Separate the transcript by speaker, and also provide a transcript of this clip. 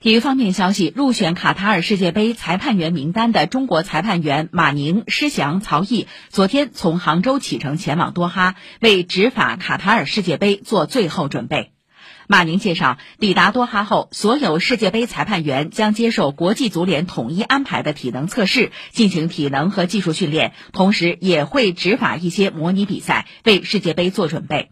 Speaker 1: 体育方面消息，入选卡塔尔世界杯裁判员名单的中国裁判员马宁、施翔、曹毅，昨天从杭州启程前往多哈，为执法卡塔尔世界杯做最后准备。马宁介绍，抵达多哈后，所有世界杯裁判员将接受国际足联统一安排的体能测试，进行体能和技术训练，同时也会执法一些模拟比赛，为世界杯做准备。